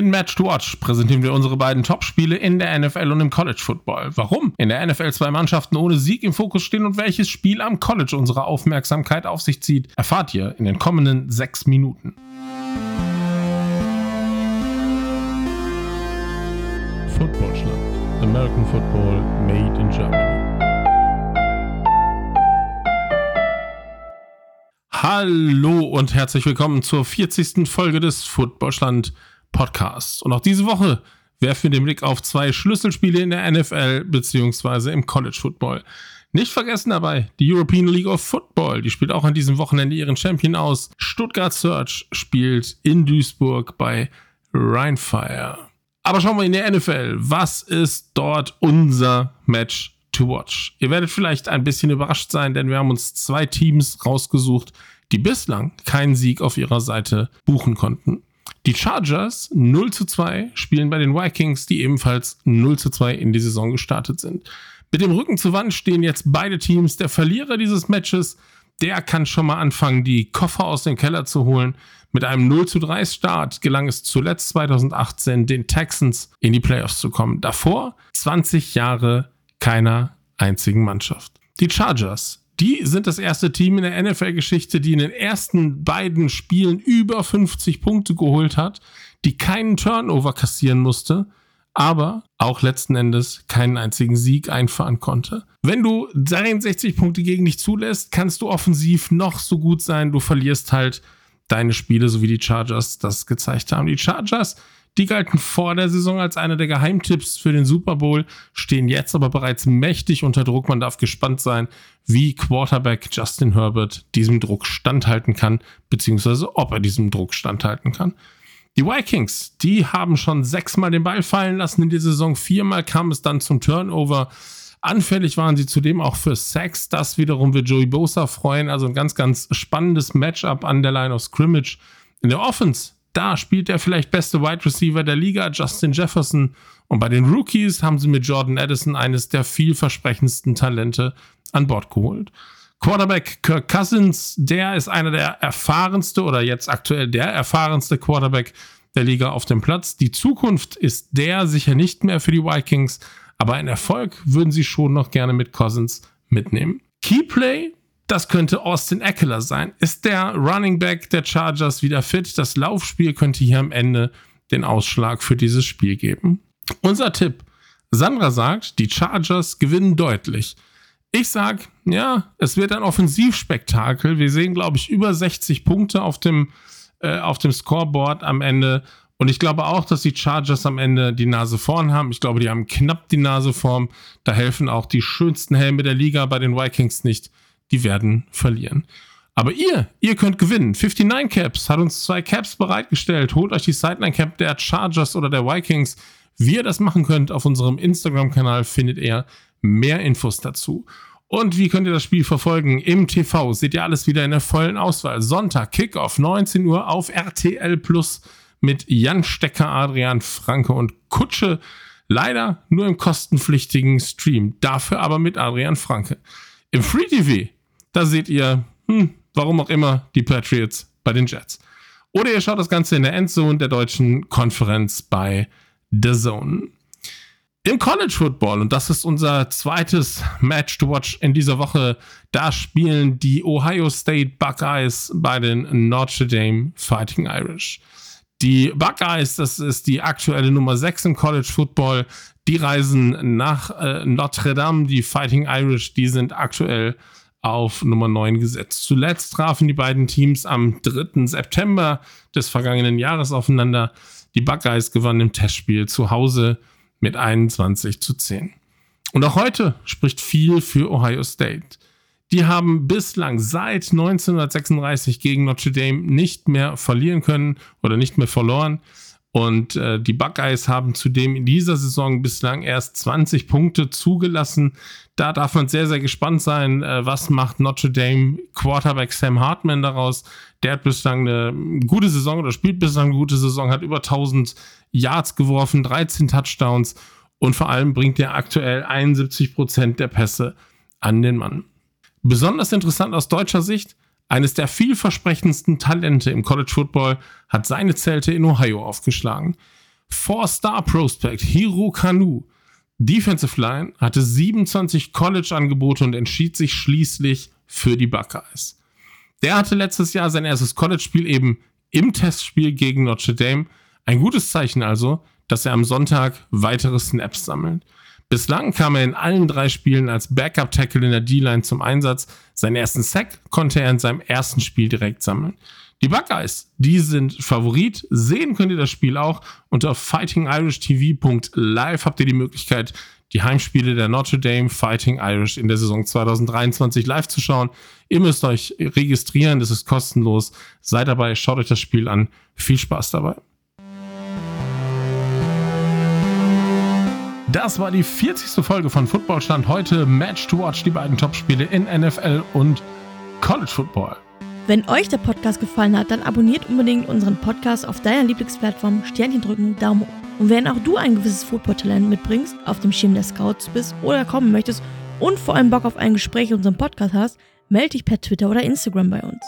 In Match to Watch präsentieren wir unsere beiden Topspiele in der NFL und im College Football. Warum in der NFL zwei Mannschaften ohne Sieg im Fokus stehen und welches Spiel am College unsere Aufmerksamkeit auf sich zieht, erfahrt ihr in den kommenden sechs Minuten. Footballschland. American Football made in Germany. Hallo und herzlich willkommen zur 40. Folge des Footballschland Podcasts. Und auch diese Woche werfen wir den Blick auf zwei Schlüsselspiele in der NFL bzw. im College Football. Nicht vergessen dabei die European League of Football. Die spielt auch an diesem Wochenende ihren Champion aus. Stuttgart Search spielt in Duisburg bei Rheinfire. Aber schauen wir in der NFL. Was ist dort unser Match to watch? Ihr werdet vielleicht ein bisschen überrascht sein, denn wir haben uns zwei Teams rausgesucht, die bislang keinen Sieg auf ihrer Seite buchen konnten. Die Chargers 0 zu 2 spielen bei den Vikings, die ebenfalls 0 zu 2 in die Saison gestartet sind. Mit dem Rücken zur Wand stehen jetzt beide Teams. Der Verlierer dieses Matches, der kann schon mal anfangen, die Koffer aus dem Keller zu holen. Mit einem 0 zu 3 Start gelang es zuletzt 2018 den Texans in die Playoffs zu kommen. Davor 20 Jahre keiner einzigen Mannschaft. Die Chargers die sind das erste Team in der NFL-Geschichte, die in den ersten beiden Spielen über 50 Punkte geholt hat, die keinen Turnover kassieren musste, aber auch letzten Endes keinen einzigen Sieg einfahren konnte. Wenn du 63 Punkte gegen dich zulässt, kannst du offensiv noch so gut sein, du verlierst halt deine Spiele, so wie die Chargers das gezeigt haben. Die Chargers die galten vor der Saison als einer der Geheimtipps für den Super Bowl, stehen jetzt aber bereits mächtig unter Druck. Man darf gespannt sein, wie Quarterback Justin Herbert diesem Druck standhalten kann, beziehungsweise ob er diesem Druck standhalten kann. Die Vikings, die haben schon sechsmal den Ball fallen lassen in der Saison. Viermal kam es dann zum Turnover. Anfällig waren sie zudem auch für Sacks. Das wiederum wird Joey Bosa freuen. Also ein ganz, ganz spannendes Matchup an der Line of Scrimmage. In der Offense da spielt der vielleicht beste Wide Receiver der Liga, Justin Jefferson. Und bei den Rookies haben sie mit Jordan Addison eines der vielversprechendsten Talente an Bord geholt. Quarterback Kirk Cousins, der ist einer der erfahrenste oder jetzt aktuell der erfahrenste Quarterback der Liga auf dem Platz. Die Zukunft ist der sicher nicht mehr für die Vikings, aber ein Erfolg würden sie schon noch gerne mit Cousins mitnehmen. Keyplay das könnte Austin Eckler sein. Ist der Running Back der Chargers wieder fit? Das Laufspiel könnte hier am Ende den Ausschlag für dieses Spiel geben. Unser Tipp. Sandra sagt, die Chargers gewinnen deutlich. Ich sag, ja, es wird ein Offensivspektakel. Wir sehen, glaube ich, über 60 Punkte auf dem, äh, auf dem Scoreboard am Ende. Und ich glaube auch, dass die Chargers am Ende die Nase vorn haben. Ich glaube, die haben knapp die Nase vorn. Da helfen auch die schönsten Helme der Liga bei den Vikings nicht die werden verlieren. Aber ihr, ihr könnt gewinnen. 59 Caps hat uns zwei Caps bereitgestellt. Holt euch die Sideline Cap der Chargers oder der Vikings. Wie ihr das machen könnt, auf unserem Instagram-Kanal findet ihr mehr Infos dazu. Und wie könnt ihr das Spiel verfolgen? Im TV seht ihr alles wieder in der vollen Auswahl. Sonntag, Kickoff, 19 Uhr auf RTL Plus mit Jan Stecker, Adrian Franke und Kutsche. Leider nur im kostenpflichtigen Stream. Dafür aber mit Adrian Franke. Im Free TV da seht ihr, hm, warum auch immer, die Patriots bei den Jets. Oder ihr schaut das Ganze in der Endzone der deutschen Konferenz bei The Zone. Im College Football, und das ist unser zweites Match to watch in dieser Woche, da spielen die Ohio State Buckeyes bei den Notre Dame Fighting Irish. Die Buckeyes, das ist die aktuelle Nummer 6 im College Football, die reisen nach äh, Notre Dame. Die Fighting Irish, die sind aktuell auf Nummer 9 gesetzt. Zuletzt trafen die beiden Teams am 3. September des vergangenen Jahres aufeinander. Die Buckeyes gewannen im Testspiel zu Hause mit 21 zu 10. Und auch heute spricht viel für Ohio State. Die haben bislang seit 1936 gegen Notre Dame nicht mehr verlieren können oder nicht mehr verloren. Und äh, die Buckeyes haben zudem in dieser Saison bislang erst 20 Punkte zugelassen. Da darf man sehr, sehr gespannt sein, äh, was macht Notre Dame Quarterback Sam Hartman daraus. Der hat bislang eine gute Saison oder spielt bislang eine gute Saison, hat über 1000 Yards geworfen, 13 Touchdowns und vor allem bringt er aktuell 71 Prozent der Pässe an den Mann. Besonders interessant aus deutscher Sicht, eines der vielversprechendsten Talente im College Football hat seine Zelte in Ohio aufgeschlagen. Four-Star-Prospect Hiro Kanu, Defensive Line, hatte 27 College-Angebote und entschied sich schließlich für die Buckeyes. Der hatte letztes Jahr sein erstes College-Spiel eben im Testspiel gegen Notre Dame. Ein gutes Zeichen also, dass er am Sonntag weitere Snaps sammelt. Bislang kam er in allen drei Spielen als Backup-Tackle in der D-Line zum Einsatz. Seinen ersten Sack konnte er in seinem ersten Spiel direkt sammeln. Die Buckeyes, die sind Favorit. Sehen könnt ihr das Spiel auch. Unter fightingirishtv.live habt ihr die Möglichkeit, die Heimspiele der Notre Dame Fighting Irish in der Saison 2023 live zu schauen. Ihr müsst euch registrieren, das ist kostenlos. Seid dabei, schaut euch das Spiel an. Viel Spaß dabei. Das war die 40. Folge von Footballstand. Heute Match to Watch, die beiden Topspiele in NFL und College Football. Wenn euch der Podcast gefallen hat, dann abonniert unbedingt unseren Podcast auf deiner Lieblingsplattform, Sternchen drücken, Daumen hoch. Und wenn auch du ein gewisses Football-Talent mitbringst, auf dem Schirm der Scouts bist oder kommen möchtest und vor allem Bock auf ein Gespräch in unserem Podcast hast, melde dich per Twitter oder Instagram bei uns.